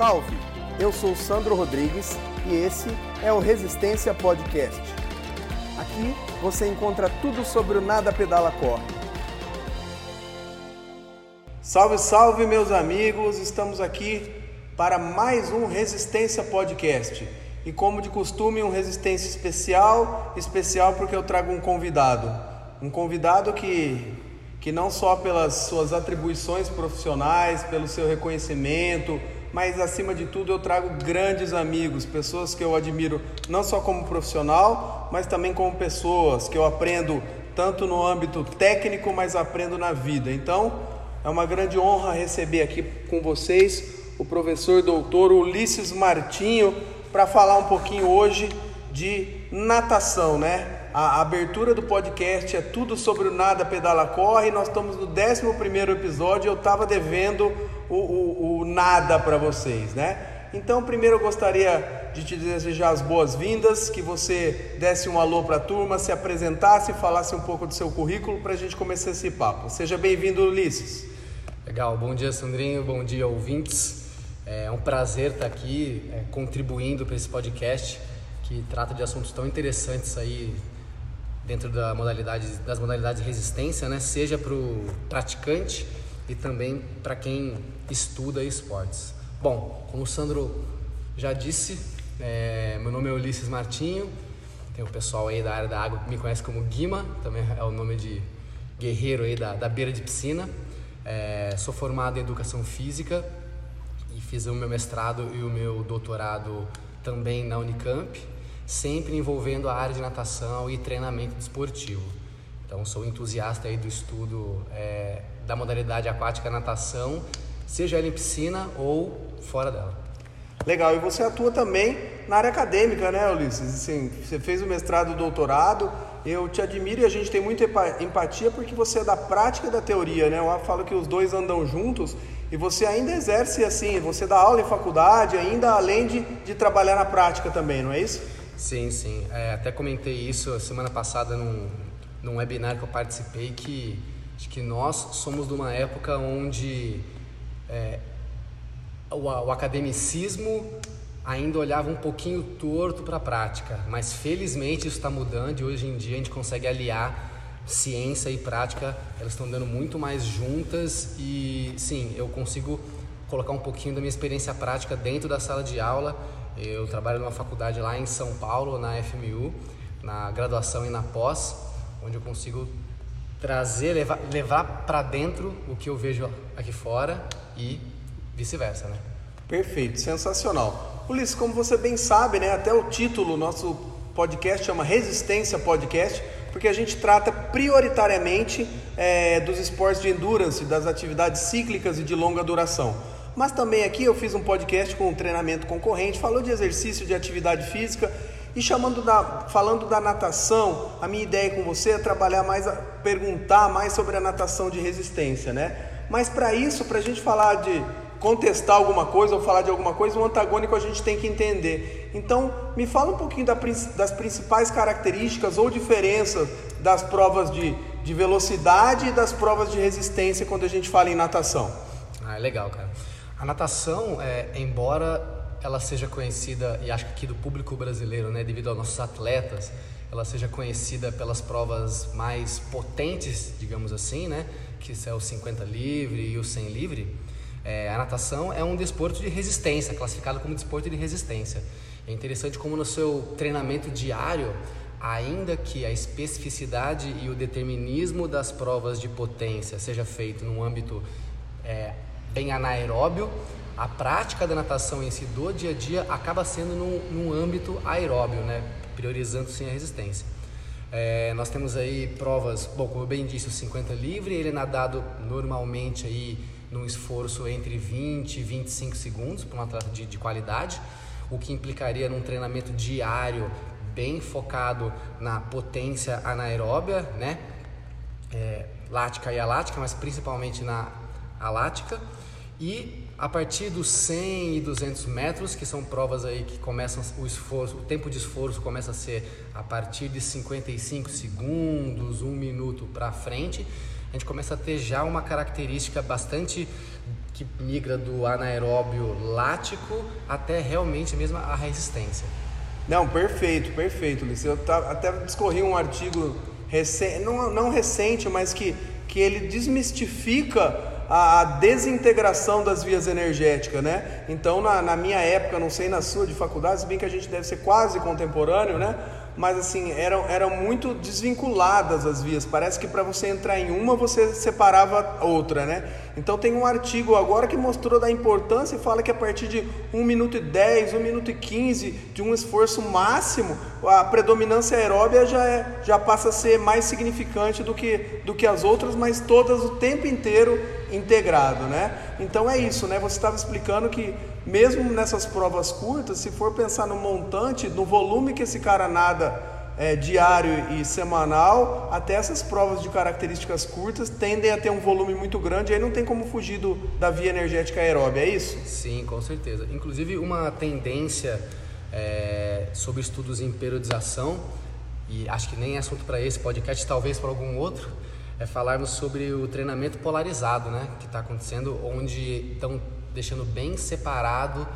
salve! Eu sou Sandro Rodrigues e esse é o Resistência Podcast. Aqui você encontra tudo sobre o Nada Pedala Corre. Salve, salve, meus amigos! Estamos aqui para mais um Resistência Podcast. E como de costume, um Resistência especial, especial porque eu trago um convidado. Um convidado que, que não só pelas suas atribuições profissionais, pelo seu reconhecimento, mas acima de tudo eu trago grandes amigos, pessoas que eu admiro não só como profissional, mas também como pessoas que eu aprendo tanto no âmbito técnico, mas aprendo na vida. Então, é uma grande honra receber aqui com vocês o professor doutor Ulisses Martinho para falar um pouquinho hoje de natação, né? A abertura do podcast é tudo sobre o Nada Pedala Corre. Nós estamos no 11 episódio. Eu estava devendo o, o, o nada para vocês, né? Então, primeiro eu gostaria de te desejar as boas-vindas, que você desse um alô para a turma, se apresentasse, falasse um pouco do seu currículo para a gente começar esse papo. Seja bem-vindo, Ulisses. Legal, bom dia, Sandrinho, bom dia, ouvintes. É um prazer estar aqui é, contribuindo para esse podcast que trata de assuntos tão interessantes aí dentro da modalidade, das modalidades de resistência, né? seja para o praticante e também para quem estuda esportes. Bom, como o Sandro já disse, é, meu nome é Ulisses Martinho, tem o pessoal aí da área da água que me conhece como Guima, também é o nome de guerreiro aí da, da beira de piscina. É, sou formado em Educação Física Fiz o meu mestrado e o meu doutorado também na Unicamp, sempre envolvendo a área de natação e treinamento desportivo. Então, sou entusiasta aí do estudo é, da modalidade aquática natação, seja ela em piscina ou fora dela. Legal, e você atua também na área acadêmica, né, Ulisses? Assim, você fez o mestrado e o doutorado, eu te admiro e a gente tem muita empatia porque você é da prática da teoria, né? Eu falo que os dois andam juntos e você ainda exerce assim, você dá aula em faculdade, ainda além de, de trabalhar na prática também, não é isso? Sim, sim. É, até comentei isso semana passada num, num webinar que eu participei, que que nós somos de uma época onde é, o, o academicismo ainda olhava um pouquinho torto para a prática, mas felizmente isso está mudando e hoje em dia a gente consegue aliar ciência e prática, elas estão dando muito mais juntas e sim, eu consigo colocar um pouquinho da minha experiência prática dentro da sala de aula. Eu trabalho numa faculdade lá em São Paulo, na FMU, na graduação e na pós, onde eu consigo trazer, levar, levar para dentro o que eu vejo aqui fora e vice-versa, né? Perfeito, sensacional. Ulisses, como você bem sabe, né, até o título nosso podcast chama Resistência Podcast porque a gente trata prioritariamente é, dos esportes de endurance, das atividades cíclicas e de longa duração. Mas também aqui eu fiz um podcast com um treinamento concorrente, falou de exercício de atividade física e chamando da, falando da natação, a minha ideia com você é trabalhar mais, perguntar mais sobre a natação de resistência, né? Mas para isso, para a gente falar de contestar alguma coisa ou falar de alguma coisa, o antagônico a gente tem que entender. Então, me fala um pouquinho das principais características ou diferenças das provas de, de velocidade e das provas de resistência quando a gente fala em natação. Ah, legal, cara. A natação, é, embora ela seja conhecida, e acho que aqui do público brasileiro, né, devido aos nossos atletas, ela seja conhecida pelas provas mais potentes, digamos assim, né, que é o 50 livre e o 100 livre, é, a natação é um desporto de resistência, classificado como desporto de resistência. É interessante como no seu treinamento diário, ainda que a especificidade e o determinismo das provas de potência seja feito num âmbito é, bem anaeróbio, a prática da natação em si do dia a dia acaba sendo num, num âmbito aeróbio, né? priorizando sim a resistência. É, nós temos aí provas, bom, como eu bem disse, o 50 livre, ele é nadado normalmente aí num esforço entre 20 e 25 segundos para um atleta de, de qualidade, o que implicaria num treinamento diário bem focado na potência anaeróbia, né? É, lática e alática, mas principalmente na alática. E a partir dos 100 e 200 metros, que são provas aí que começam o esforço, o tempo de esforço começa a ser a partir de 55 segundos, um minuto para frente, a gente começa a ter já uma característica bastante que migra do anaeróbio lático até realmente mesmo a resistência. Não, perfeito, perfeito, Lice. Eu até discorri um artigo recente, não, não recente, mas que, que ele desmistifica a, desintegração das vias energéticas, né? Então, na, na minha época, não sei na sua de faculdade, se bem que a gente deve ser quase contemporâneo, né? mas assim, eram, eram muito desvinculadas as vias. Parece que para você entrar em uma, você separava outra, né? Então tem um artigo agora que mostrou da importância e fala que a partir de 1 minuto e 10, 1 minuto e 15 de um esforço máximo, a predominância aeróbia já, é, já passa a ser mais significante do que, do que as outras, mas todas o tempo inteiro integrado, né? Então é isso, né? Você estava explicando que mesmo nessas provas curtas, se for pensar no montante, no volume que esse cara nada é, diário e semanal, até essas provas de características curtas tendem a ter um volume muito grande, aí não tem como fugir do, da via energética aeróbia, é isso? Sim, com certeza. Inclusive, uma tendência é, sobre estudos em periodização, e acho que nem é assunto para esse podcast, talvez para algum outro, é falarmos sobre o treinamento polarizado, né, que está acontecendo, onde estão deixando bem separado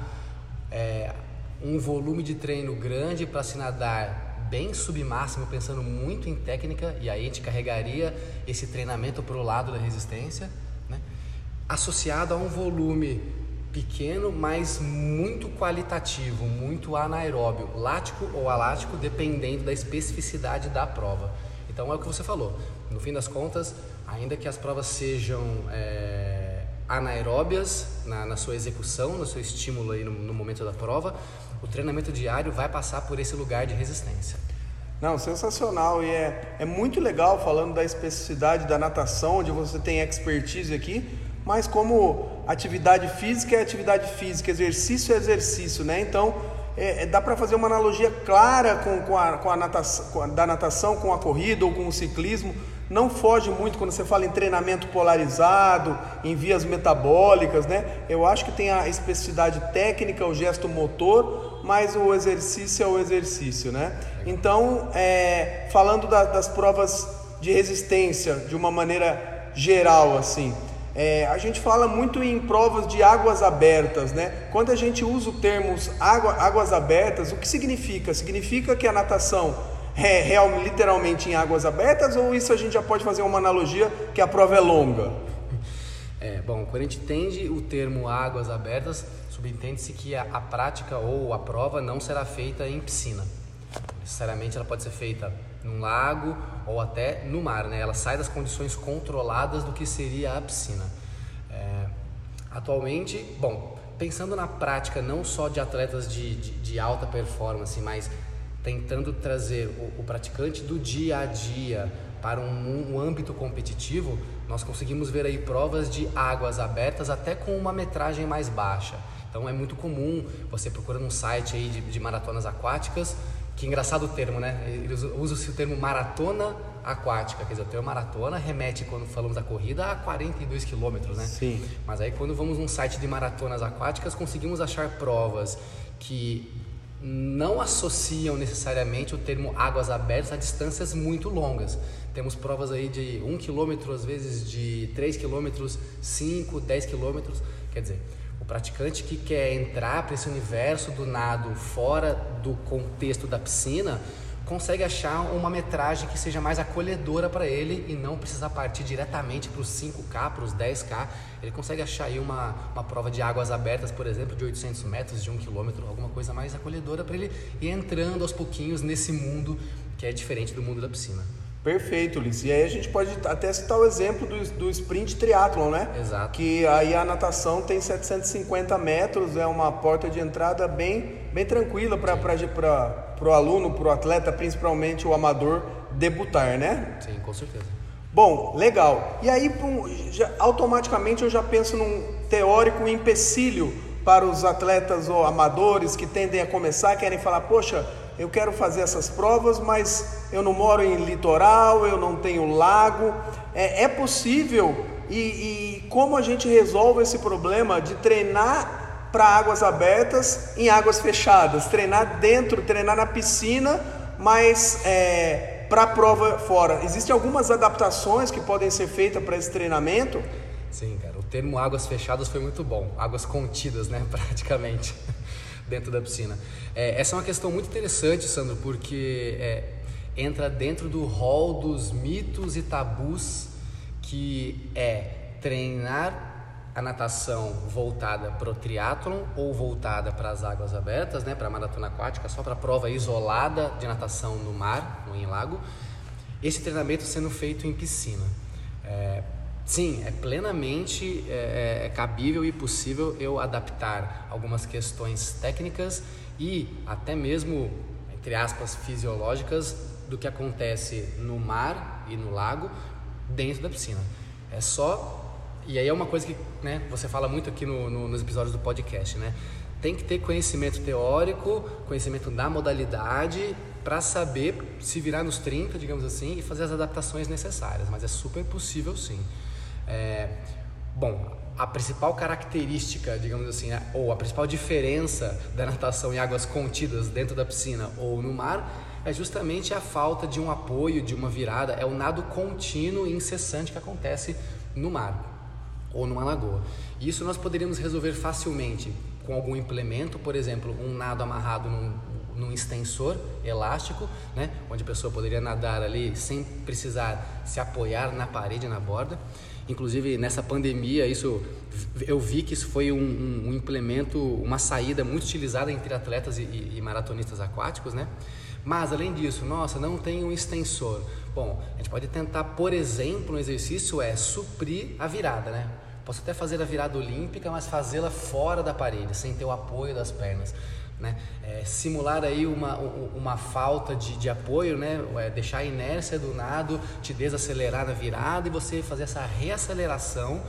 é, um volume de treino grande para se nadar bem submáximo, pensando muito em técnica, e aí a gente carregaria esse treinamento para o lado da resistência, né? associado a um volume pequeno, mas muito qualitativo, muito anaeróbio, lático ou alático, dependendo da especificidade da prova. Então é o que você falou. No fim das contas, ainda que as provas sejam é, anaeróbias na, na, sua execução, no seu estímulo aí no, no, momento da prova, o treinamento diário vai passar por esse lugar de resistência. Não, sensacional e é, é muito legal falando da especificidade da natação, onde você tem expertise aqui, mas como atividade física é atividade física, exercício é exercício, né? Então é, é dá para fazer uma analogia clara com, com, a, com a natação, com a, da natação com a corrida ou com o ciclismo não foge muito quando você fala em treinamento polarizado, em vias metabólicas, né? Eu acho que tem a especificidade técnica, o gesto motor, mas o exercício é o exercício, né? Então, é, falando da, das provas de resistência de uma maneira geral, assim, é, a gente fala muito em provas de águas abertas, né? Quando a gente usa o termo água, águas abertas, o que significa? Significa que a natação é real, literalmente em águas abertas ou isso a gente já pode fazer uma analogia que a prova é longa? É, bom, quando a gente entende o termo águas abertas, subentende-se que a, a, prática ou a prova não será feita em piscina. Necessariamente ela pode ser feita num lago ou até no mar, né? Ela sai das condições controladas do que seria a piscina. É, atualmente, bom, pensando na prática não só de atletas de, de, de alta performance, mas tentando trazer o, o praticante do dia a dia para um, um, âmbito competitivo, nós conseguimos ver aí provas de águas abertas até com uma metragem mais baixa. Então é muito comum você procura num site aí de, de maratonas aquáticas, que engraçado o termo, né? Eles usam o termo maratona aquática, quer dizer, o termo maratona remete, quando falamos da corrida, a 42 quilômetros, né? Sim. Mas aí quando vamos num site de maratonas aquáticas, conseguimos achar provas que não associam necessariamente o termo águas abertas a distâncias muito longas. Temos provas aí de 1 km, às vezes de 3 km, 5, 10 km. Quer dizer, o praticante que quer entrar para esse universo do nado fora do contexto da piscina consegue achar uma metragem que seja mais acolhedora para ele e não precisar partir diretamente para os 5K, para os 10K. Ele consegue achar aí uma, uma prova de águas abertas, por exemplo, de 800 metros, de 1 quilômetro, alguma coisa mais acolhedora para ele ir entrando aos pouquinhos nesse mundo que é diferente do mundo da piscina. Perfeito, Ulisses. E aí a gente pode até citar o exemplo do, do sprint triathlon, né? Exato. Que aí a natação tem 750 metros, é uma porta de entrada bem, bem tranquila para o aluno, para o atleta, principalmente o amador, debutar, né? Sim, com certeza. Bom, legal. E aí, já, automaticamente, eu já penso num teórico empecilho para os atletas ou amadores que tendem a começar, querem falar, poxa, eu quero fazer essas provas, mas eu não moro em litoral, eu não tenho lago. É, é possível e, e como a gente resolve esse problema de treinar para águas abertas em águas fechadas, treinar dentro, treinar na piscina, mas é, para a prova fora. Existem algumas adaptações que podem ser feitas para esse treinamento? Sim, cara termo águas fechadas foi muito bom, águas contidas, né, praticamente, dentro da piscina. É, essa é uma questão muito interessante, Sandro, porque é, entra dentro do rol dos mitos e tabus que é treinar a natação voltada para o triatlon ou voltada para as águas abertas, né, para a maratona aquática, só para prova isolada de natação no mar ou em lago, esse treinamento sendo feito em piscina. É, sim, é plenamente é, é, é cabível e possível eu adaptar algumas questões técnicas e até mesmo, entre aspas, fisiológicas do que acontece no mar e no lago dentro da piscina. É só e aí é uma coisa que né, você fala muito aqui no, no, nos episódios do podcast, né? Tem que ter conhecimento teórico, conhecimento da modalidade para saber se virar nos 30, digamos assim, e fazer as adaptações necessárias. Mas é super possível sim. É, bom, a principal característica, digamos assim, ou a principal diferença da natação em águas contidas dentro da piscina ou no mar é justamente a falta de um apoio, de uma virada, é o nado contínuo e incessante que acontece no mar ou numa lagoa. Isso nós poderíamos resolver facilmente com algum implemento, por exemplo, um nado amarrado num, num extensor elástico, né, onde a pessoa poderia nadar ali sem precisar se apoiar na parede, na borda. Inclusive nessa pandemia, isso eu vi que isso foi um, um, um implemento, uma saída muito utilizada entre atletas e, e, e maratonistas aquáticos, né? Mas além disso, nossa, não tem um extensor. Bom, a gente pode tentar, por exemplo, um exercício é suprir a virada, né? Posso até fazer a virada olímpica, mas fazê-la fora da parede, sem ter o apoio das pernas. Né? É, simular aí uma, uma falta de, de apoio, né? É, deixar a inércia do nado te desacelerar na virada e você fazer essa reaceleração.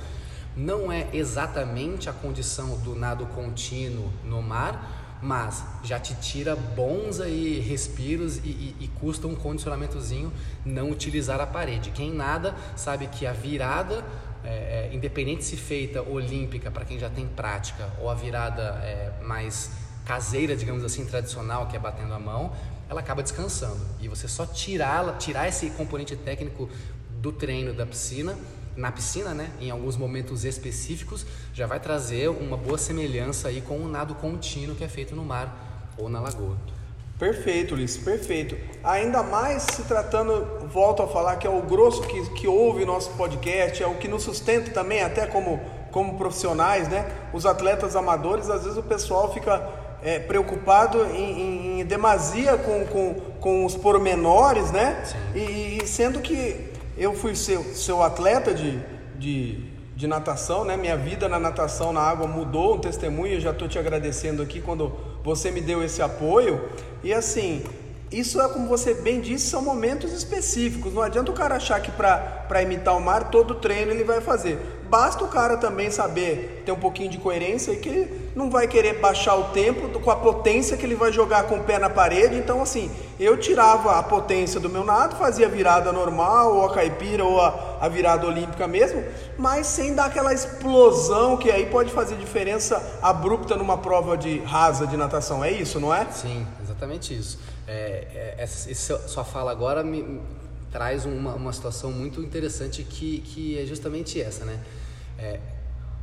Não é exatamente a condição do nado contínuo no mar, mas já te tira bons aí respiros e, e, e, custa um condicionamentozinho não utilizar a parede. Quem nada sabe que a virada, é, é, independente se feita olímpica para quem já tem prática ou a virada é, mais caseira, digamos assim, tradicional, que é batendo a mão, ela acaba descansando. E você só tirar, tirar esse componente técnico do treino da piscina na piscina, né, em alguns momentos específicos, já vai trazer uma boa semelhança aí com o nado contínuo que é feito no mar ou na lagoa. Perfeito, Ulisses, perfeito. Ainda mais se tratando, volto a falar, que é o grosso que, que ouve nosso podcast, é o que nos sustenta também, até como, como profissionais, né? Os atletas amadores, às vezes o pessoal fica é, preocupado em, em, em, demasia com, com, com os pormenores, né? E, e sendo que eu fui seu, seu atleta de, de, de natação, né? Minha vida na natação, na água mudou, um testemunho, eu já estou te agradecendo aqui quando você me deu esse apoio. E assim, isso é como você bem disse, são momentos específicos. Não adianta o cara achar que para imitar o mar, todo treino ele vai fazer. Basta o cara também saber ter um pouquinho de coerência e que não vai querer baixar o tempo com a potência que ele vai jogar com o pé na parede. Então, assim, eu tirava a potência do meu nado, fazia virada normal, ou a caipira, ou a, a virada olímpica mesmo, mas sem dar aquela explosão que aí pode fazer diferença abrupta numa prova de rasa de natação. É isso, não é? Sim, exatamente isso. É, é, essa, sua fala agora me, traz uma, uma situação muito interessante que, que é justamente essa, né? É,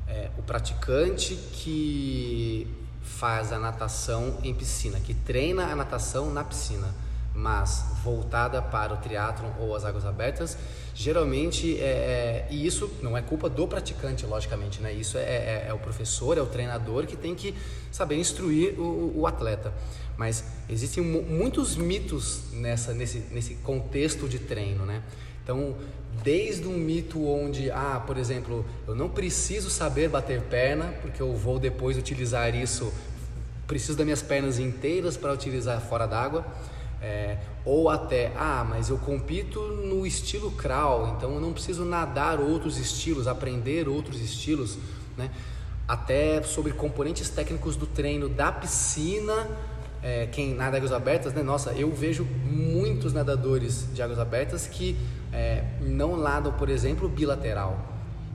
é, o praticante que faz a natação em piscina, que treina a natação na piscina, mas voltada para o triatlon ou as águas abertas, geralmente é, é, e isso não é culpa do praticante, logicamente, né? Isso é, é, é o professor, é o treinador que tem que saber instruir o, o atleta. Mas existem muitos mitos nessa, nesse, nesse contexto de treino, né? Então, desde um mito onde, ah, por exemplo, eu não preciso saber bater perna, porque eu vou depois utilizar isso, preciso das minhas pernas inteiras para utilizar fora d'água, é, ou até, ah, mas eu compito no estilo crawl, então eu não preciso nadar outros estilos, aprender outros estilos, né? Até sobre componentes técnicos do treino da piscina é, quem nada águas abertas, né? Nossa, eu vejo muitos nadadores de águas abertas que é, não nadam, por exemplo, bilateral.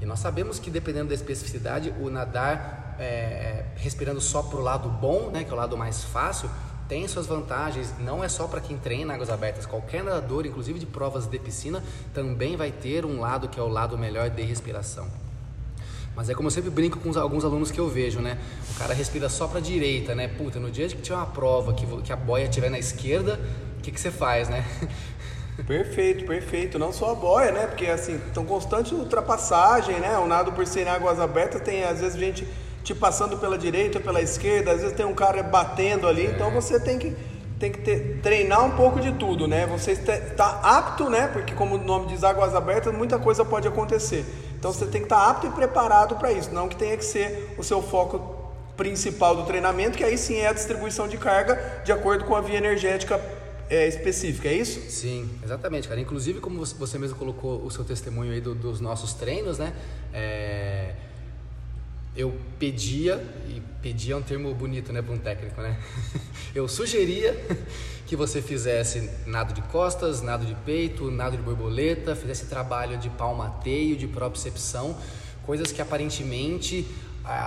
E nós sabemos que dependendo da especificidade, o nadar é, respirando só para o lado bom, né, que é o lado mais fácil, tem suas vantagens. Não é só para quem treina águas abertas. Qualquer nadador, inclusive de provas de piscina, também vai ter um lado que é o lado melhor de respiração. Mas é como eu sempre brinco com alguns alunos que eu vejo, né? O cara respira só para direita, né? Puta, no dia que tiver uma prova que, que a boia estiver na esquerda, o que, que você faz, né? Perfeito, perfeito. Não só a boia, né? Porque assim, estão constante ultrapassagem, né? O nado por ser em águas abertas tem às vezes gente te passando pela direita, pela esquerda, às vezes tem um cara batendo ali, é. então você tem que tem que ter, treinar um pouco de tudo, né? Você está apto, né? Porque como o nome diz águas abertas, muita coisa pode acontecer. Então você tem que estar apto e preparado para isso, não que tenha que ser o seu foco principal do treinamento, que aí sim é a distribuição de carga de acordo com a via energética é, específica, é isso? Sim, exatamente, cara. Inclusive, como você mesmo colocou o seu testemunho aí do, dos nossos treinos, né? É eu pedia, e pedia é um termo bonito, né, para um técnico, né? Eu sugeria que você fizesse nado de costas, nado de peito, nado de borboleta, fizesse trabalho de palmateio, de propriocepção, coisas que aparentemente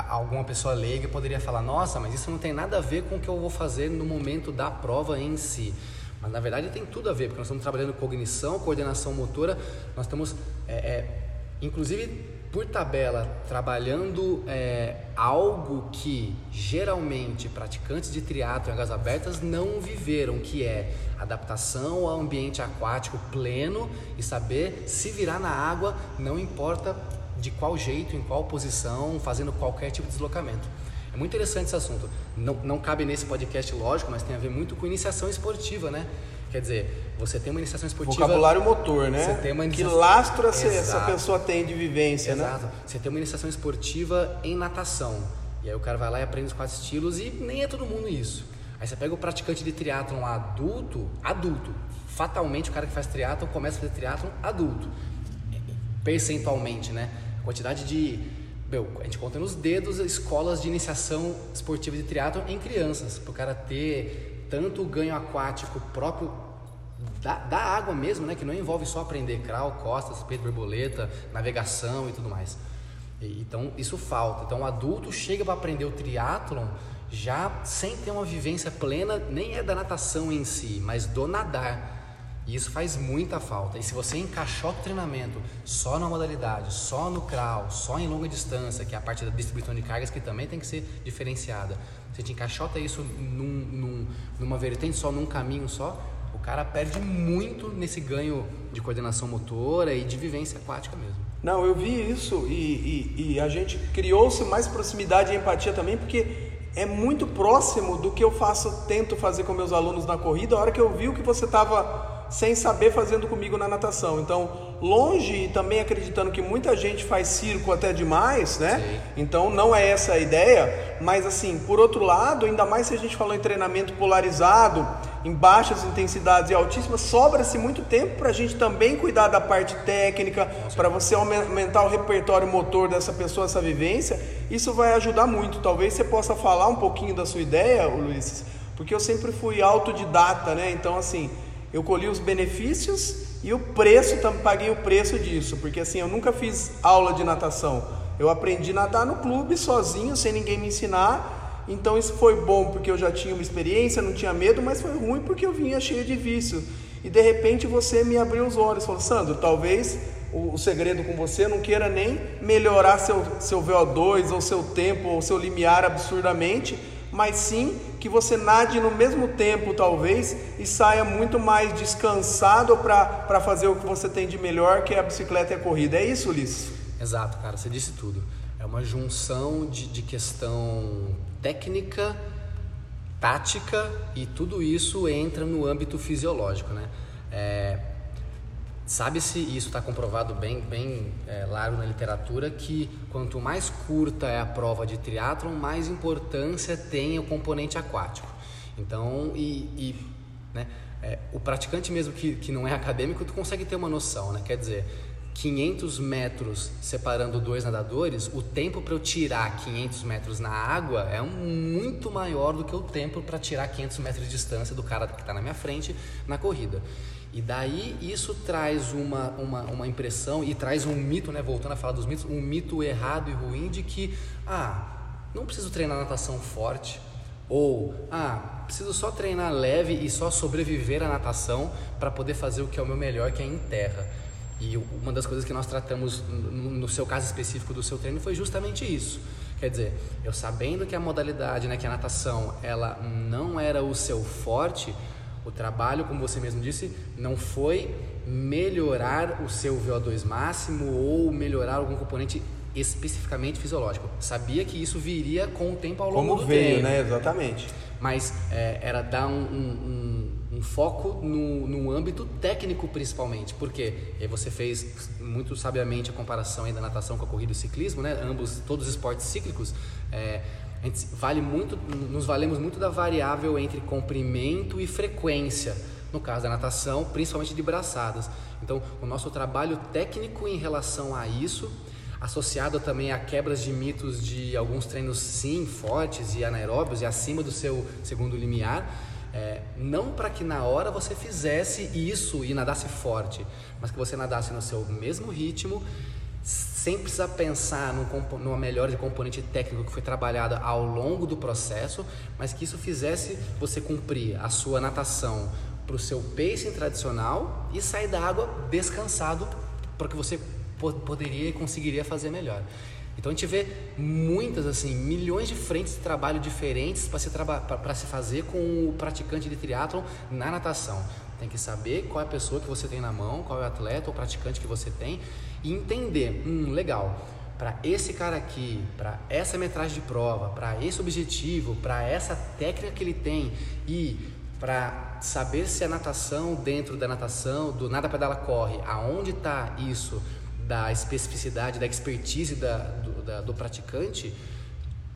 alguma pessoa leiga poderia falar: nossa, mas isso não tem nada a ver com o que eu vou fazer no momento da prova em si. Mas na verdade tem tudo a ver, porque nós estamos trabalhando cognição, coordenação motora, nós estamos, é, é, inclusive por tabela, trabalhando é, algo que geralmente praticantes de triatlo em águas abertas não viveram, que é adaptação ao ambiente aquático pleno e saber se virar na água, não importa de qual jeito, em qual posição, fazendo qualquer tipo de deslocamento. É muito interessante esse assunto. Não, não cabe nesse podcast, lógico, mas tem a ver muito com iniciação esportiva, né? Quer dizer, você tem uma iniciação esportiva. Vocabulário motor, né? Você tem uma iniciação... Que lastro essa, essa pessoa tem de vivência, Exato. né? Exato. Você tem uma iniciação esportiva em natação. E aí o cara vai lá e aprende os quatro estilos e nem é todo mundo isso. Aí você pega o praticante de triatlon adulto, adulto. Fatalmente o cara que faz triatlon começa a fazer triatlon adulto. Percentualmente, né? A quantidade de meu, a gente conta nos dedos escolas de iniciação esportiva de triatlon em crianças, para o cara ter tanto o ganho aquático próprio da, da, água mesmo, né? Que não envolve só aprender crawl, costas, peito, borboleta, navegação e tudo mais. E, então isso falta. Então o adulto chega para aprender o triatlon já sem ter uma vivência plena, nem é da natação em si, mas do nadar. E isso faz muita falta. E se você encaixota o treinamento só na modalidade, só no crawl, só em longa distância, que é a parte da distribuição de cargas que também tem que ser diferenciada, você te encaixota isso num, num, numa vertente só, num caminho só, o cara perde muito nesse ganho de coordenação motora e de vivência aquática mesmo. Não, eu vi isso e, e, e a gente criou-se mais proximidade e empatia também, porque é muito próximo do que eu faço, tento fazer com meus alunos na corrida. A hora que eu vi o que você estava sem saber fazendo comigo na natação. Então, longe e também acreditando que muita gente faz circo até demais, né? Sim. Então, não é essa a ideia, mas assim, por outro lado, ainda mais se a gente falou em treinamento polarizado, em baixas intensidades e altíssimas, sobra-se muito tempo para a gente também cuidar da parte técnica, para você aumentar o repertório motor dessa pessoa, essa vivência. Isso vai ajudar muito. Talvez você possa falar um pouquinho da sua ideia, Luiz, porque eu sempre fui autodidata, né? Então, assim, eu colhi os benefícios e o preço, paguei o preço disso, porque assim, eu nunca fiz aula de natação. Eu aprendi a nadar no clube sozinho, sem ninguém me ensinar. Então isso foi bom porque eu já tinha uma experiência, não tinha medo, mas foi ruim porque eu vinha cheio de vício. E de repente você me abriu os olhos, falou: "Sandro, talvez o, o segredo com você não queira nem melhorar seu seu VO2 ou seu tempo ou seu limiar absurdamente, mas sim que você nade no mesmo tempo, talvez, e saia muito mais descansado para fazer o que você tem de melhor, que é a bicicleta e a corrida. É isso, Ulisses? Exato, cara, você disse tudo. É uma junção de, de questão técnica, tática e tudo isso entra no âmbito fisiológico, né? É, Sabe-se, e isso está comprovado bem, bem é, largo na literatura, que quanto mais curta é a prova de triatlon, mais importância tem o componente aquático. Então, e, e né, é, o praticante mesmo que, que não é acadêmico, tu consegue ter uma noção, né? Quer dizer, 500 metros separando dois nadadores, o tempo para eu tirar 500 metros na água é muito maior do que o tempo para tirar 500 metros de distância do cara que está na minha frente na corrida. E daí isso traz uma, uma, uma impressão e traz um mito, né? voltando a falar dos mitos, um mito errado e ruim de que, ah, não preciso treinar natação forte, ou, ah, preciso só treinar leve e só sobreviver à natação para poder fazer o que é o meu melhor, que é em terra. E uma das coisas que nós tratamos no seu caso específico do seu treino foi justamente isso. Quer dizer, eu sabendo que a modalidade, né, que a natação, ela não era o seu forte, o trabalho, como você mesmo disse, não foi melhorar o seu VO2 máximo ou melhorar algum componente especificamente fisiológico. Sabia que isso viria com o tempo ao longo como do veio, tempo. né? Exatamente. Mas é, era dar um, um, um, um foco no, no âmbito técnico principalmente. Porque você fez muito sabiamente a comparação aí da natação com a corrida e o ciclismo, né? Ambos, todos os esportes cíclicos. É, a gente vale muito, nos valemos muito da variável entre comprimento e frequência. No caso da natação, principalmente de braçadas. Então, o nosso trabalho técnico em relação a isso associado também a quebras de mitos de alguns treinos sim fortes e anaeróbios e acima do seu segundo limiar, é, não para que na hora você fizesse isso e nadasse forte, mas que você nadasse no seu mesmo ritmo, sem precisar pensar num, numa melhora de componente técnico que foi trabalhada ao longo do processo, mas que isso fizesse você cumprir a sua natação para o seu pacing tradicional e sair da água descansado para que você poderia e conseguiria fazer melhor. Então a gente vê muitas, assim, milhões de frentes de trabalho diferentes para se, traba se fazer com o praticante de triatlon na natação. Tem que saber qual é a pessoa que você tem na mão, qual é o atleta ou praticante que você tem e entender, hum, legal, para esse cara aqui, para essa metragem de prova, para esse objetivo, para essa técnica que ele tem e para saber se a natação dentro da natação, do nada pedala corre, aonde está isso, da especificidade, da expertise da, do, da, do praticante,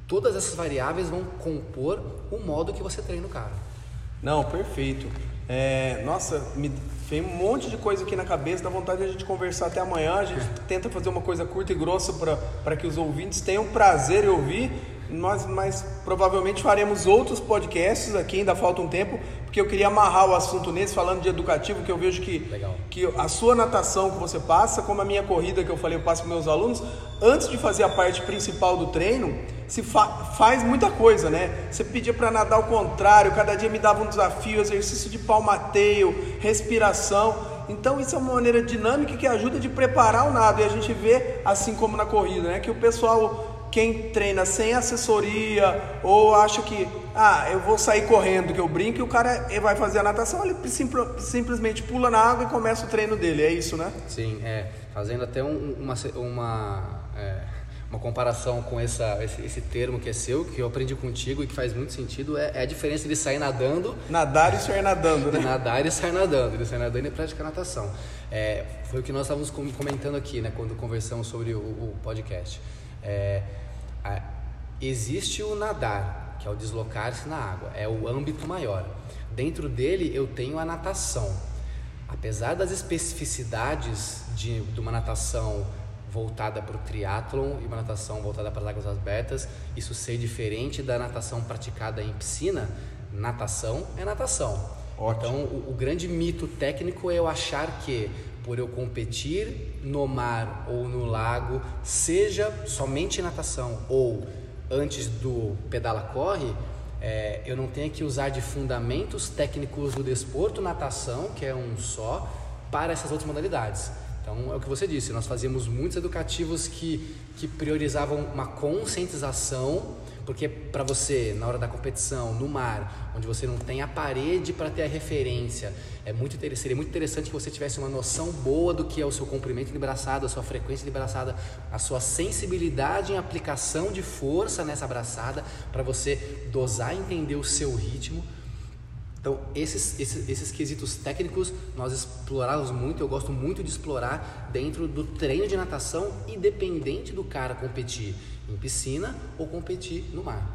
todas essas variáveis vão compor o modo que você treina o cara. Não, perfeito. É, nossa, me vem um monte de coisa aqui na cabeça, dá vontade de a gente conversar até amanhã. A gente tenta fazer uma coisa curta e grossa para que os ouvintes tenham prazer em ouvir. Nós, mas provavelmente faremos outros podcasts aqui, ainda falta um tempo, porque eu queria amarrar o assunto nesse, falando de educativo, que eu vejo que, que a sua natação que você passa, como a minha corrida que eu falei, eu passo com meus alunos, antes de fazer a parte principal do treino, se fa faz muita coisa, né? Você pedia para nadar ao contrário, cada dia me dava um desafio, exercício de palmateio, respiração. Então isso é uma maneira dinâmica que ajuda de preparar o nado. E a gente vê, assim como na corrida, né? Que o pessoal quem treina sem assessoria ou acha que ah, eu vou sair correndo, que eu brinco, e o cara vai fazer a natação, ele simplesmente pula na água e começa o treino dele, é isso, né? Sim, é, fazendo até um, uma, uma, é, uma comparação com essa, esse, esse, termo que é seu, que eu aprendi contigo e que faz muito sentido, é, é a diferença de sair nadando... Nadar e sair nadando, né? Nadar e sair nadando, de sair nadando e praticar natação. É, foi o que nós estávamos comentando aqui, né, quando conversamos sobre o, o podcast. É, existe o nadar, que é o deslocar-se na água, é o âmbito maior. Dentro dele eu tenho a natação. Apesar das especificidades de, de uma natação voltada para o triatlon e uma natação voltada para as águas abertas, isso ser diferente da natação praticada em piscina, natação é natação. Ótimo. Então, o, o grande mito técnico é eu achar que por eu competir no mar ou no lago, seja somente natação ou antes do pedala corre, é, eu não tenho que usar de fundamentos técnicos do desporto natação, que é um só, para essas outras modalidades. Então é o que você disse, nós fazíamos muitos educativos que, que priorizavam uma conscientização porque para você, na hora da competição, no mar, onde você não tem a parede para ter a referência, é muito seria muito interessante que você tivesse uma noção boa do que é o seu comprimento de braçada, a sua frequência de braçada, a sua sensibilidade em aplicação de força nessa braçada, para você dosar e entender o seu ritmo. Então, esses, esses, esses quesitos técnicos nós exploramos muito, eu gosto muito de explorar dentro do treino de natação, independente do cara competir em piscina ou competir no mar.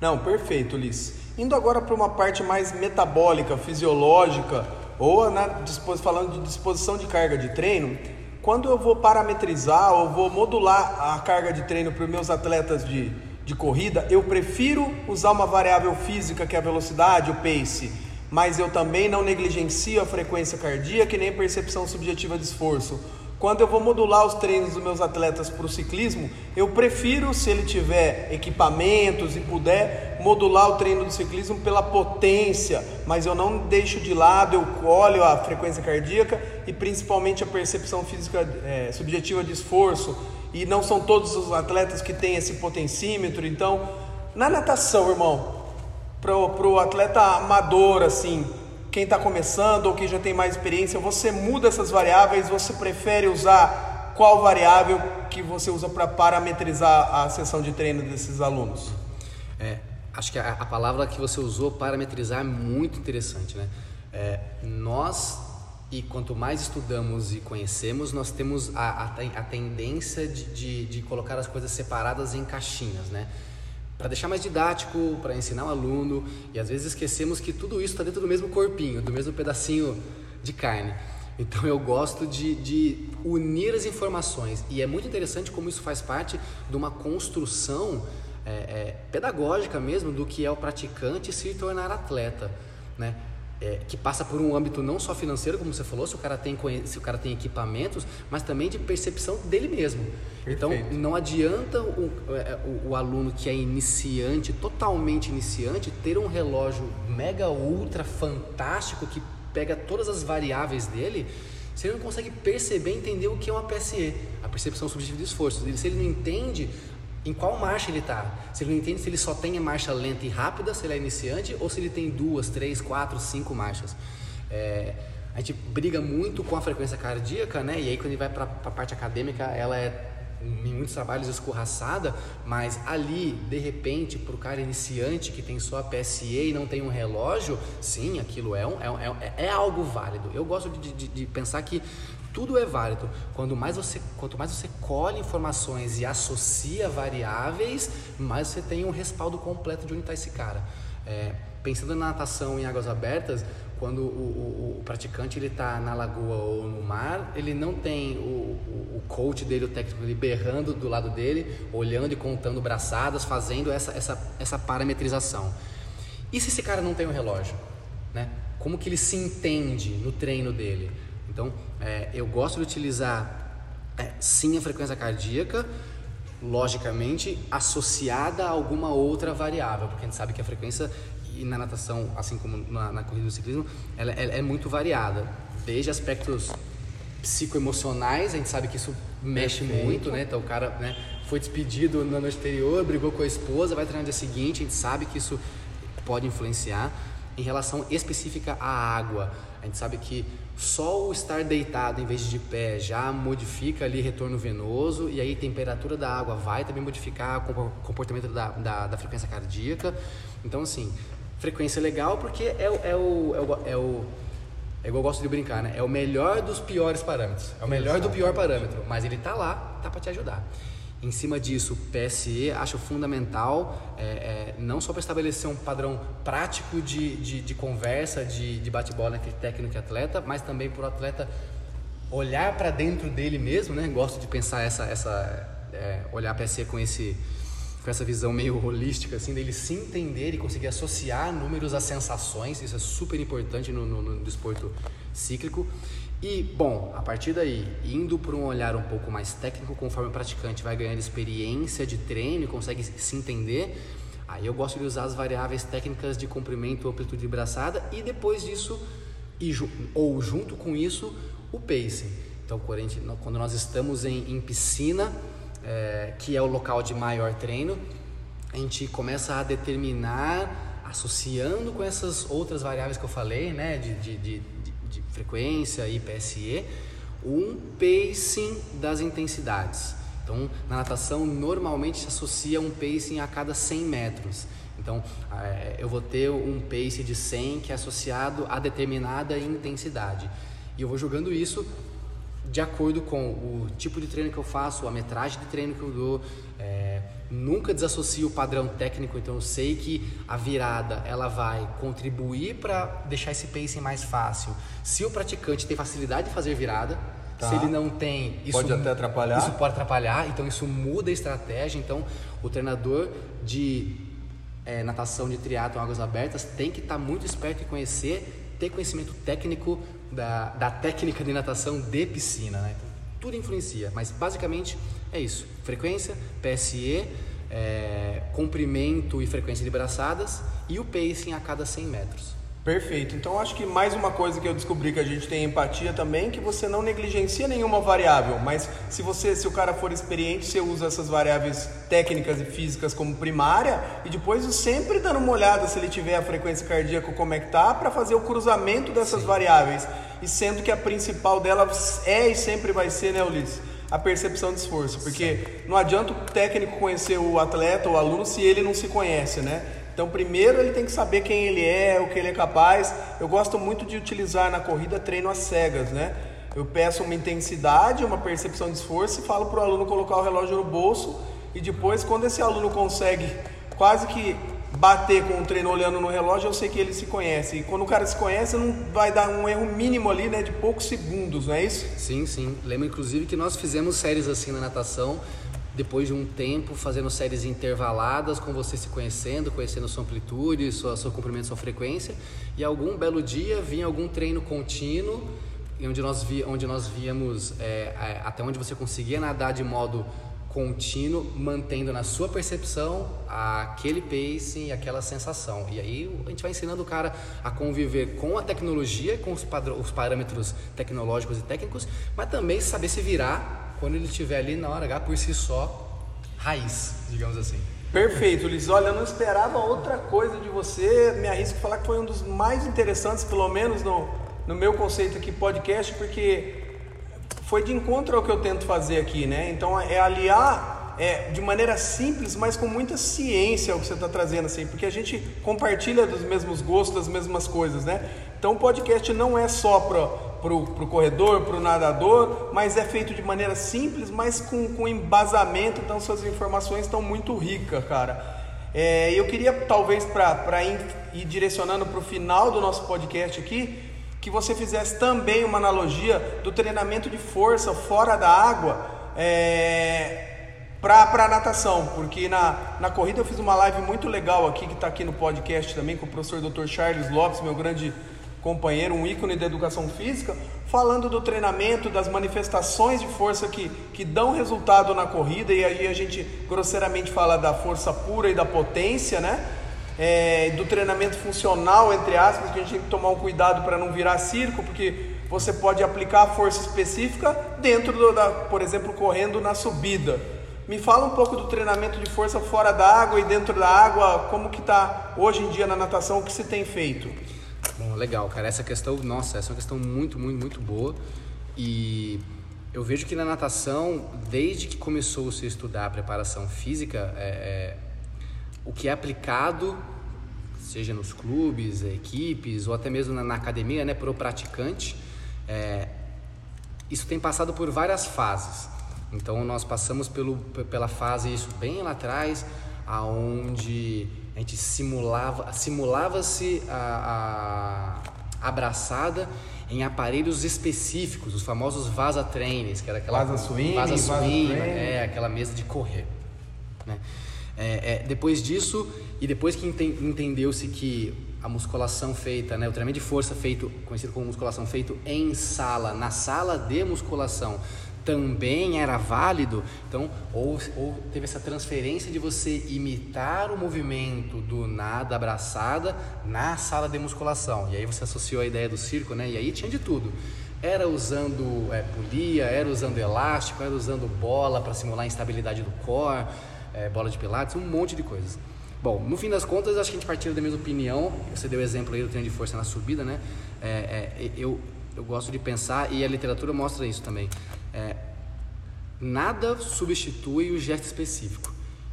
Não, perfeito, Liz. Indo agora para uma parte mais metabólica, fisiológica, ou na, falando de disposição de carga de treino, quando eu vou parametrizar ou vou modular a carga de treino para os meus atletas de, de corrida, eu prefiro usar uma variável física que é a velocidade, o pace, mas eu também não negligencio a frequência cardíaca e nem percepção subjetiva de esforço quando eu vou modular os treinos dos meus atletas para o ciclismo, eu prefiro, se ele tiver equipamentos e puder, modular o treino do ciclismo pela potência, mas eu não deixo de lado, eu olho a frequência cardíaca e principalmente a percepção física é, subjetiva de esforço. E não são todos os atletas que têm esse potencímetro. Então, na natação, irmão, para o atleta amador, assim, quem está começando ou quem já tem mais experiência, você muda essas variáveis, você prefere usar qual variável que você usa para parametrizar a sessão de treino desses alunos? É, acho que a, a, palavra que você usou, parametrizar, é muito interessante, né? É, nós, e quanto mais estudamos e conhecemos, nós temos a, a, a tendência de, de, de colocar as coisas separadas em caixinhas, né? Para deixar mais didático, para ensinar o aluno, e às vezes esquecemos que tudo isso está dentro do mesmo corpinho, do mesmo pedacinho de carne. Então eu gosto de, de, unir as informações e é muito interessante como isso faz parte de uma construção é, é, pedagógica mesmo do que é o praticante se tornar atleta, né? É, que passa por um âmbito não só financeiro, como você falou, se o cara tem, se o cara tem equipamentos, mas também de percepção dele mesmo. Então, Perfeito. Então, não adianta o, é, o, o, aluno que é iniciante, totalmente iniciante, ter um relógio mega ultra fantástico que pega todas as variáveis dele, se ele não consegue perceber, entender o que é uma PSE, a percepção subjetiva de esforço. Se ele não entende, em qual marcha ele está. Se ele não entende se ele só tem marcha lenta e rápida, se ele é iniciante, ou se ele tem duas, três, quatro, cinco marchas. É, a gente briga muito com a frequência cardíaca, né? E aí quando ele vai para a parte acadêmica, ela é em muitos trabalhos escorraçada, mas ali, de repente, para o cara iniciante que tem só a PSE e não tem um relógio, sim, aquilo é, um, é, é, é algo válido. Eu gosto de, de, de pensar que tudo é válido. Quanto mais você, quanto mais você colhe informações e associa variáveis, mais você tem um respaldo completo de onde está esse cara. É, pensando na natação em águas abertas, quando o, o, o praticante ele está na lagoa ou no mar, ele não tem o, o, coach dele, o técnico ele berrando do lado dele, olhando e contando braçadas, fazendo essa, essa, essa parametrização. E se esse cara não tem um relógio? Né? Como que ele se entende no treino dele? Então, é, eu gosto de utilizar é, sim a frequência cardíaca, logicamente associada a alguma outra variável, porque a gente sabe que a frequência e na natação, assim como na, na corrida do ciclismo, ela, ela, é muito variada, desde aspectos psicoemocionais, a gente sabe que isso mexe Perfeito. muito, né? Então o cara né, foi despedido no ano anterior, brigou com a esposa, vai treinar no dia seguinte, a gente sabe que isso pode influenciar. Em relação específica à água, a gente sabe que só o estar deitado em vez de de pé já modifica ali retorno venoso e aí a temperatura da água vai também modificar o comportamento da, da, da frequência cardíaca. Então, assim, frequência legal porque é, o, é, o, é, o, é o é igual eu gosto de brincar, né? É o melhor dos piores parâmetros. É o melhor do pior parâmetro, mas ele tá lá, tá para te ajudar. Em cima disso, PSE acho fundamental, é, é, não só para estabelecer um padrão prático de, de, de conversa, de, de bate-bola entre técnico e atleta, mas também para o atleta olhar para dentro dele mesmo, né? Gosto de pensar essa, essa é, olhar PSE com esse com essa visão meio holística, assim, dele se entender e conseguir associar números a sensações, isso é super importante no, no, no desporto cíclico. E, bom, a partir daí, indo para um olhar um pouco mais técnico, conforme o praticante vai ganhando experiência de treino consegue se entender, aí eu gosto de usar as variáveis técnicas de comprimento, amplitude de braçada e depois disso, e, ou junto com isso, o pacing. Então, quando nós estamos em, em piscina, é, que é o local de maior treino, a gente começa a determinar, associando com essas outras variáveis que eu falei, né, de, de de frequência e PSE, um pacing das intensidades. Então, na natação, normalmente se associa um pacing a cada 100 metros. Então, é, eu vou ter um pace de 100 que é associado a determinada intensidade. E eu vou jogando isso de acordo com o tipo de treino que eu faço, a metragem de treino que eu dou, é, nunca desassocio o padrão técnico, então eu sei que a virada ela vai contribuir para deixar esse pacing mais fácil. Se o praticante tem facilidade de fazer virada, tá. se ele não tem, isso pode até atrapalhar. Isso pode atrapalhar, então isso muda a estratégia. Então o treinador de é, natação de triatlo águas abertas tem que estar tá muito esperto e conhecer, ter conhecimento técnico da, da técnica de natação de piscina, né? tudo influencia, mas basicamente é isso: frequência, PSE, é, comprimento e frequência de braçadas e o pacing a cada 100 metros. Perfeito. Então acho que mais uma coisa que eu descobri que a gente tem empatia também, que você não negligencia nenhuma variável, mas se você, se o cara for experiente, você usa essas variáveis técnicas e físicas como primária e depois sempre dando uma olhada se ele tiver a frequência cardíaca como é que tá para fazer o cruzamento dessas Sim. variáveis. E sendo que a principal delas é e sempre vai ser, né, Ulisses? A percepção de esforço, porque não adianta o técnico conhecer o atleta ou o aluno se ele não se conhece, né? Então, primeiro ele tem que saber quem ele é, o que ele é capaz. Eu gosto muito de utilizar na corrida treino às cegas, né? Eu peço uma intensidade, uma percepção de esforço e falo para o aluno colocar o relógio no bolso e depois, quando esse aluno consegue quase que bater com o treino olhando no relógio, eu sei que ele se conhece. E quando o cara se conhece, não vai dar um erro mínimo ali, né, de poucos segundos, não é isso? Sim, sim. Lembro inclusive que nós fizemos séries assim na natação depois de um tempo fazendo séries intervaladas com você se conhecendo, conhecendo sua amplitude, sua, seu comprimento, sua frequência, e algum belo dia vinha algum treino contínuo, onde nós, vi, onde nós víamos é, até onde você conseguia nadar de modo contínuo, mantendo na sua percepção aquele pacing, aquela sensação. E aí a gente vai ensinando o cara a conviver com a tecnologia, com os, os parâmetros tecnológicos e técnicos, mas também saber se virar quando ele estiver ali na hora H por si só, raiz, digamos assim. Perfeito, Liz. Olha, eu não esperava outra coisa de você. Me arrisco a falar que foi um dos mais interessantes, pelo menos no, no meu conceito aqui, podcast, porque foi de encontro ao que eu tento fazer aqui, né? Então é aliar é, de maneira simples, mas com muita ciência o que você está trazendo, assim, porque a gente compartilha dos mesmos gostos, das mesmas coisas, né? Então o podcast não é só para para o corredor, o nadador, mas é feito de maneira simples, mas com, com embasamento, então suas informações estão muito ricas, cara. É, eu queria, talvez, para ir direcionando para o final do nosso podcast aqui, que você fizesse também uma analogia do treinamento de força fora da água é, para a natação, porque na, na corrida eu fiz uma live muito legal aqui, que está aqui no podcast também, com o professor Dr. Charles Lopes, meu grande companheiro, um ícone da educação física, falando do treinamento, das manifestações de força que, que dão resultado na corrida, e aí a gente grosseiramente fala da força pura e da potência, né? É, do treinamento funcional, entre aspas, que a gente tem que tomar um cuidado para não virar circo, porque você pode aplicar a força específica dentro, do, da, por exemplo, correndo na subida. Me fala um pouco do treinamento de força fora da água e dentro da água, como que está hoje em dia na natação, o que se tem feito? Bom, legal, cara. Essa questão, nossa, essa é uma questão muito, muito, muito boa. E eu vejo que na natação, desde que começou-se a estudar a preparação física, é, é, o que é aplicado, seja nos clubes, equipes ou até mesmo na, na academia, né, para o praticante, é, isso tem passado por várias fases. Então nós passamos pelo, pela fase isso bem lá atrás, aonde a gente simulava, simulava-se a, a abraçada em aparelhos específicos, os famosos vaza trainers, que era aquela vaza swing, vaza swing é aquela mesa de correr. Né? É, é, depois disso e depois que ente, entendeu-se que a musculação feita, né, o treinamento de força feito, conhecido como musculação feito em sala, na sala de musculação, também era válido, então ou, ou teve essa transferência de você imitar o movimento do nada abraçada na sala de musculação. E aí você associou a ideia do circo, né? E aí tinha de tudo. Era usando é, polia, era usando elástico, era usando bola para simular a instabilidade do core, é, bola de pilates, um monte de coisas. Bom, no fim das contas, acho que a gente partiu da mesma opinião. Você deu exemplo aí do treino de força na subida, né? É, é, eu, eu gosto de pensar, e a literatura mostra isso também. É, nada substitui o gesto específico.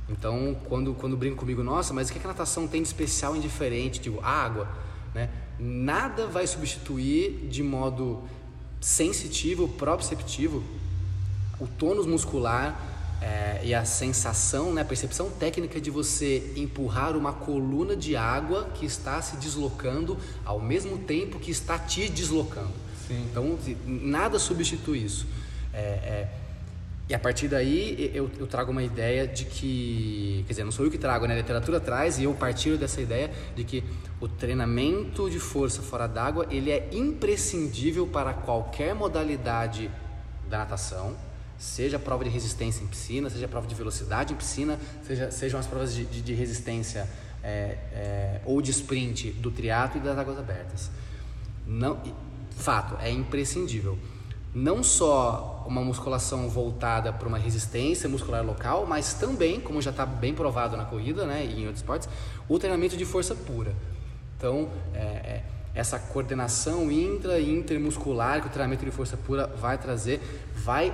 Então, quando, quando brinco comigo, nossa, mas o que, a natação tem de especial e diferente? Digo, água, né? Nada vai substituir de modo sensitivo, proprioceptivo, o tônus muscular é, e a sensação, né, a percepção técnica de você empurrar uma coluna de água que está se deslocando ao mesmo tempo que está te deslocando. Sim. Então, nada substitui isso. É, é, e a partir daí eu, eu, trago uma ideia de que, quer dizer, não sou eu que trago, né? A literatura traz e eu partilho dessa ideia de que o treinamento de força fora d'água ele é imprescindível para qualquer modalidade da natação, seja prova de resistência em piscina, seja prova de velocidade em piscina, seja, sejam as provas de, de, de resistência é, é, ou de sprint do triatlo e das águas abertas. Não, fato, é imprescindível. Não só uma musculação voltada para uma resistência muscular local, mas também, como já está bem provado na corrida né, e em outros esportes, o treinamento de força pura. Então, é, é, essa coordenação intra e intermuscular que o treinamento de força pura vai trazer, vai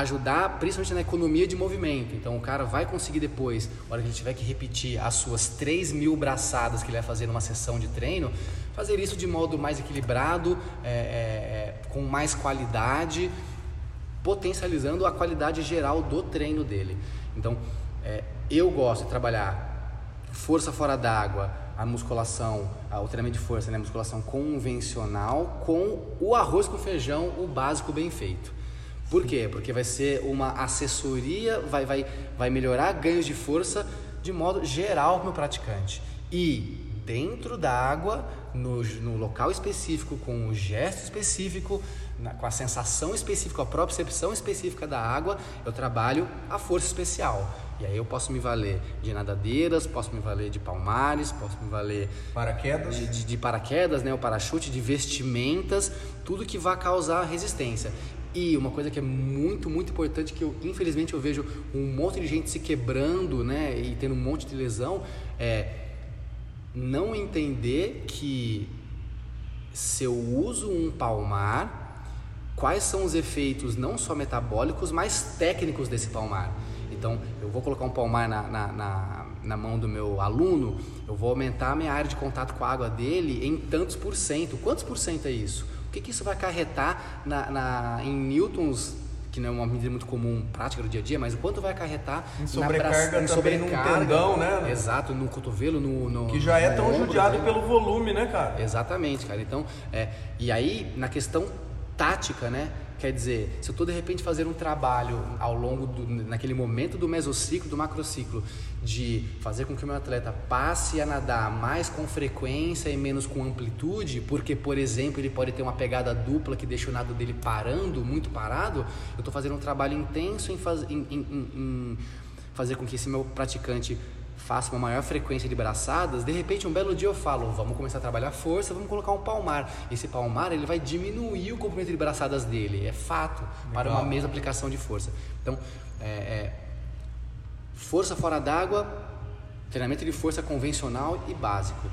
ajudar principalmente na economia de movimento. Então o cara vai conseguir depois, na hora que ele tiver que repetir as suas 3 mil braçadas que ele vai fazer numa sessão de treino, fazer isso de modo mais equilibrado, é, é, é, com mais qualidade, potencializando a qualidade geral do treino dele. Então é, eu gosto de trabalhar força fora d'água, a musculação, o treinamento de força, né, a musculação convencional com o arroz com feijão, o básico bem feito. Por quê? Porque vai ser uma assessoria, vai, vai, vai melhorar ganhos de força de modo geral para o praticante. E dentro da água, no, no local específico, com o gesto específico, na, com a sensação específica, a propriocepção específica da água, eu trabalho a força especial. E aí eu posso me valer de nadadeiras, posso me valer de palmares, posso me valer paraquedas, de, de, de paraquedas, né, o parachute, de vestimentas, tudo que vai causar resistência. E uma coisa que é muito, muito importante que eu infelizmente eu vejo um monte de gente se quebrando, né, e tendo um monte de lesão, é não entender que se eu uso um palmar, quais são os efeitos não só metabólicos, mas técnicos desse palmar. Então, eu vou colocar um palmar na, na, na, na, mão do meu aluno, eu vou aumentar a minha área de contato com a água dele em tantos por cento. Quantos por cento é isso? Que, que isso vai acarretar na, na, em newtons que não é uma medida muito comum, prática do dia a dia, mas o quanto vai acarretar em sobrecarga na também num tendão, né? Exato, no cotovelo, no, no que já é tão ombro, judiado né? pelo volume, né, cara? Exatamente, cara. Então, é, e aí na questão tática, né? Quer dizer, se eu estou de repente fazendo um trabalho ao longo do, naquele momento do mesociclo, do macrociclo, de fazer com que o meu atleta passe a nadar mais com frequência e menos com amplitude, porque, por exemplo, ele pode ter uma pegada dupla que deixa o nado dele parando, muito parado, eu estou fazendo um trabalho intenso em, faz, em, em, em fazer com que esse meu praticante faço uma maior frequência de braçadas, de repente um belo dia eu falo, vamos começar a trabalhar força, vamos colocar um palmar. Esse palmar ele vai diminuir o comprimento de braçadas dele, é fato, Legal. para uma mesma aplicação de força. Então, é, é, força fora d'água, treinamento de força convencional e básico.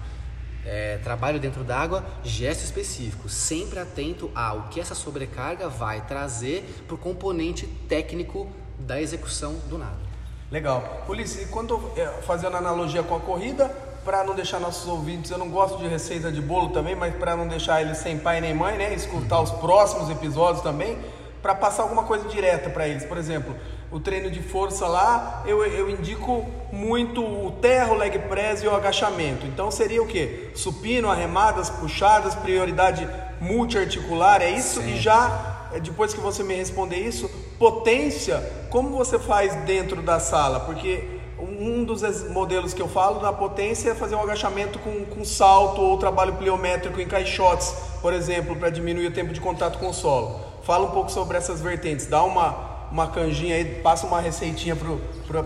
É, trabalho dentro d'água, gesto específico, sempre atento ao que essa sobrecarga vai trazer para o componente técnico da execução do nado. Legal. Ulisses, e quando é, fazendo analogia com a corrida, para não deixar nossos ouvintes, eu não gosto de receita de bolo também, mas para não deixar eles sem pai nem mãe, né? Escutar os próximos episódios também, para passar alguma coisa direta para eles. Por exemplo, o treino de força lá, eu, eu indico muito o terra, o leg press e o agachamento. Então seria o que? Supino, arremadas, puxadas, prioridade multiarticular, é isso? Sim. E já é, depois que você me responder isso, potência, como você faz dentro da sala? Porque um dos modelos que eu falo da potência é fazer um agachamento com, com salto ou trabalho pliométrico em caixotes, por exemplo, para diminuir o tempo de contato com o solo. Fala um pouco sobre essas vertentes, dá uma, uma canjinha aí, passa uma receitinha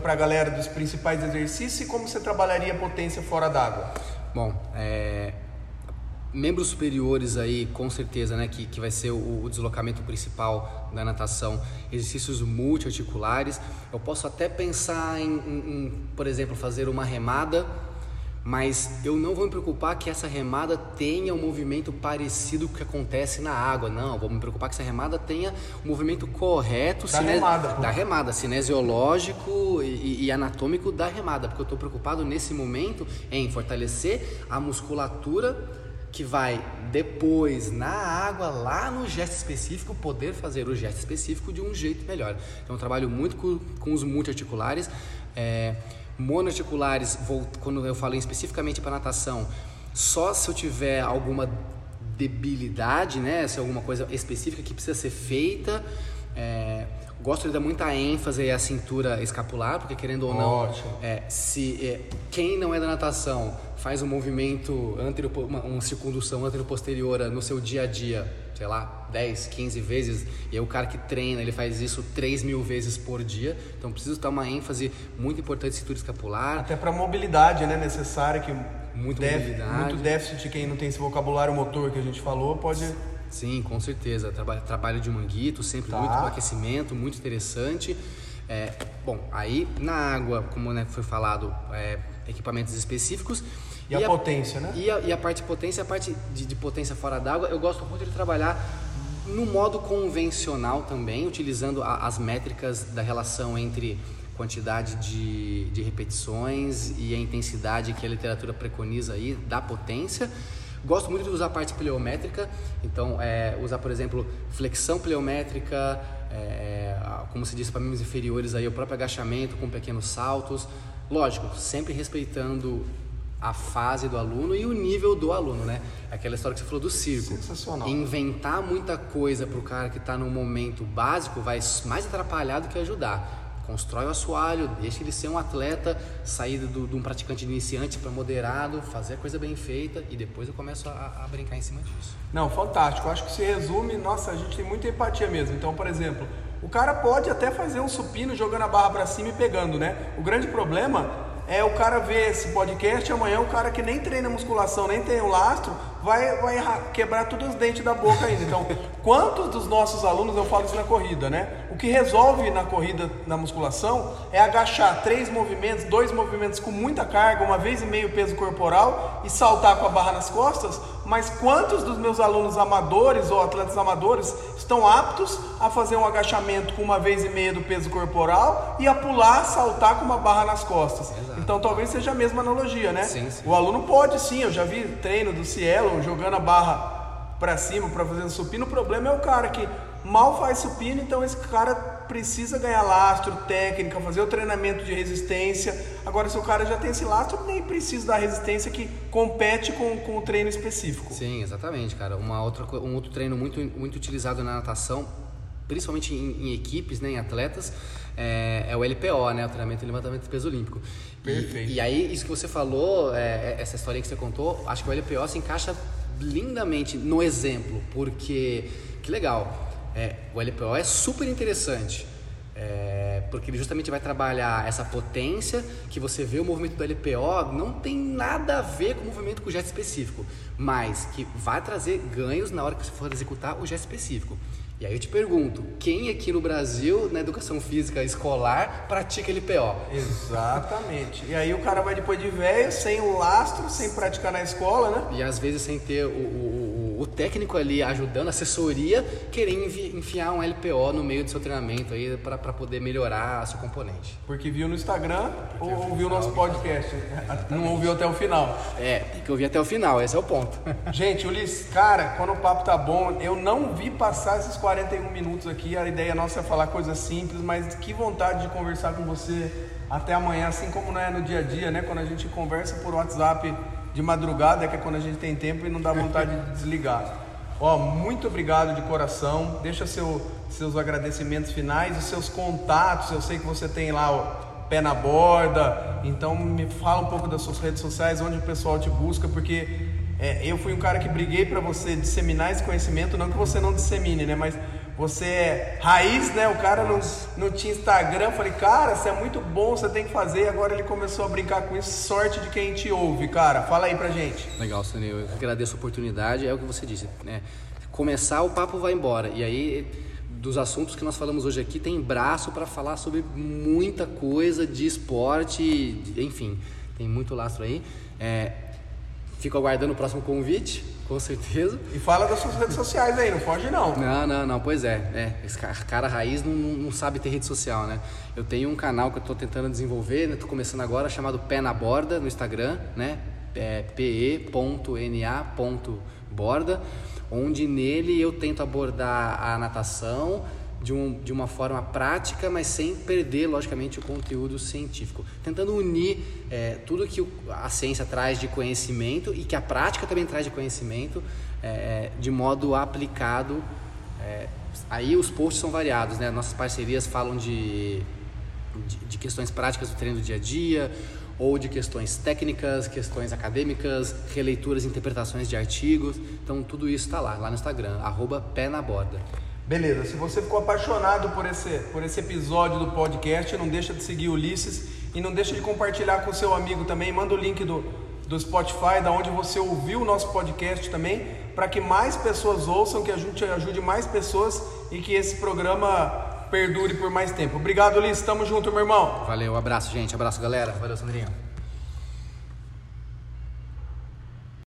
para a galera dos principais exercícios e como você trabalharia potência fora d'água. Bom, é, membros superiores aí, com certeza, né, que, que vai ser o, o deslocamento principal da natação, exercícios multiarticulares. Eu posso até pensar em, em, em, por exemplo, fazer uma remada, mas eu não vou me preocupar que essa remada tenha um movimento parecido com o que acontece na água. Não, vou me preocupar que essa remada tenha o um movimento correto da, cine... remada, da remada, cinesiológico e, e anatômico da remada, porque eu estou preocupado nesse momento em fortalecer a musculatura que vai depois na água, lá no gesto específico, poder fazer o gesto específico de um jeito melhor. Então eu trabalho muito com, com os multiarticulares, é, monoarticulares, vou, quando eu falei especificamente para natação, só se eu tiver alguma debilidade, né, se é alguma coisa específica que precisa ser feita. É, gosto de dar muita ênfase à cintura escapular, porque querendo ou não, é, se é, quem não é da natação faz um movimento anterior, uma, uma circundução anterior-posterior no seu dia a dia, sei lá, 10, 15 vezes, e o cara que treina, ele faz isso 3 mil vezes por dia, então precisa dar uma ênfase muito importante em cintura escapular. Até para mobilidade, né, necessária, que muito def, mobilidade. muito déficit, quem não tem esse vocabulário motor que a gente falou, pode... Sim, com certeza, trabalho, trabalho de manguito, sempre Tá. muito no aquecimento, muito interessante. É, bom, aí na água, como né, foi falado, é, equipamentos específicos. E a potência, né? E a, e a parte de potência, a parte de, de potência fora d'água, eu gosto muito de trabalhar no modo convencional também, utilizando a- as métricas da relação entre quantidade de, de repetições e a intensidade que a literatura preconiza aí da potência. Gosto muito de usar a parte pleométrica, então é, usar, por exemplo, flexão pleométrica, é, como se diz para membros inferiores aí, o próprio agachamento com pequenos saltos. Lógico, sempre respeitando a fase do aluno e o nível do aluno, né? Aquela história que você falou do circo. Sensacional. Inventar muita coisa para o cara que está no momento básico vai mais atrapalhar do que ajudar. Constrói o assoalho, deixa ele ser um atleta, sair de um praticante iniciante para moderado, fazer a coisa bem feita e depois eu começo a, a brincar em cima disso. Não, fantástico. Acho que se resume, nossa, a gente tem muita empatia mesmo. Então, por exemplo, o cara pode até fazer um supino jogando a barra pra cima e pegando, né? O grande problema é o cara ver esse podcast amanhã, o cara que nem treina musculação, nem tem o lastro, vai, vai ra- quebrar todos os dentes da boca ainda. Então, quantos dos nossos alunos, eu falo isso na corrida, né? O que resolve na corrida, na musculação, é agachar três movimentos, dois movimentos com muita carga, uma vez e meio peso corporal e saltar com a barra nas costas. Mas quantos dos meus alunos amadores ou atletas amadores estão aptos a fazer um agachamento com uma vez e meia do peso corporal e a pular, saltar com uma barra nas costas? Exato. Então talvez seja a mesma analogia, né? Sim, sim. O aluno pode sim, eu já vi treino do Cielo jogando a barra para cima para fazer supino. O problema é o cara que mal faz supino, então esse cara precisa ganhar lastro, técnica, fazer o treinamento de resistência. Agora, se o cara já tem esse lastro, nem precisa da resistência que compete com, com o treino específico. Sim, exatamente, cara. Uma outra, um outro treino muito, muito utilizado na natação, principalmente em, em equipes, né, em atletas, é, é o LPO, né, o treinamento de levantamento de peso olímpico. E- Perfeito. E, aí, isso que você falou, é, essa história que você contou, acho que o LPO se encaixa lindamente no exemplo, porque, que legal, é, o LPO é super interessante. É, porque ele justamente vai trabalhar essa potência que você vê o movimento do LPO não tem nada a ver com o movimento com o gesto específico, mas que vai trazer ganhos na hora que você for executar o gesto específico. E aí eu te pergunto, quem aqui no Brasil, na educação física escolar, pratica LPO? Exatamente. E aí o cara vai depois de velho, sem o lastro, sem praticar na escola, né? E às vezes sem ter o, o, o- o técnico ali ajudando, assessoria, querer enfiar um LPO no meio do seu treinamento aí para poder melhorar seu componente. Porque viu no Instagram ou ouviu o nosso podcast. Não ouviu até o final. É, tem que ouvir até o final, esse é o ponto. Gente, Ulisses, cara, quando o papo tá bom, eu não vi passar esses 41 minutos aqui. A ideia nossa é falar coisas simples, mas que vontade de conversar com você até amanhã, assim como não é no dia a dia, né? Quando a gente conversa por WhatsApp de madrugada, que é quando a gente tem tempo e não dá vontade de desligar. Ó, muito obrigado de coração. Deixa seu, seus agradecimentos finais, os seus contatos. Eu sei que você tem lá o pé na borda. Então me fala um pouco das suas redes sociais, onde o pessoal te busca, porque é, eu fui um cara que briguei para você disseminar esse conhecimento, não que você não dissemine, né? Mas você é raiz, né? O cara não, não tinha Instagram. Falei, cara, você é muito bom, você tem que fazer. Agora ele começou a brincar com isso. Sorte de quem te ouve, cara. Fala aí pra gente. Legal, Sunil. Eu agradeço a oportunidade. É o que você disse, né? Começar, o papo vai embora. E aí, dos assuntos que nós falamos hoje aqui, tem braço para falar sobre muita coisa de esporte, enfim, tem muito lastro aí. É, fico aguardando o próximo convite, com certeza. E fala das suas redes sociais aí, não foge não. Não, não, não, pois é. é esse ca- cara raiz não, não, não sabe ter rede social, né? Eu tenho um canal que eu tô tentando desenvolver, né? Tô começando agora, chamado Pé na Borda no Instagram, né? É pe.na.borda, onde nele eu tento abordar a natação de, um, de uma forma prática, mas sem perder, logicamente, o conteúdo científico. Tentando unir é, tudo que a ciência traz de conhecimento e que a prática também traz de conhecimento é, de modo aplicado. é, aí os posts são variados, né? Nossas parcerias falam de, de, de questões práticas do treino do dia a dia, ou de questões técnicas, questões acadêmicas, releituras, interpretações de artigos. Então tudo isso está lá, lá no Instagram, arroba pé na borda. Beleza, se você ficou apaixonado por esse, por esse episódio do podcast, não deixa de seguir Ulisses e não deixa de compartilhar com seu amigo também. Manda o link do, do Spotify, da onde você ouviu o nosso podcast também, para que mais pessoas ouçam, que a gente ajude mais pessoas e que esse programa perdure por mais tempo. Obrigado, Ulisses. Tamo junto, meu irmão. Valeu, abraço, gente. Abraço, galera. Valeu, Sandrinho.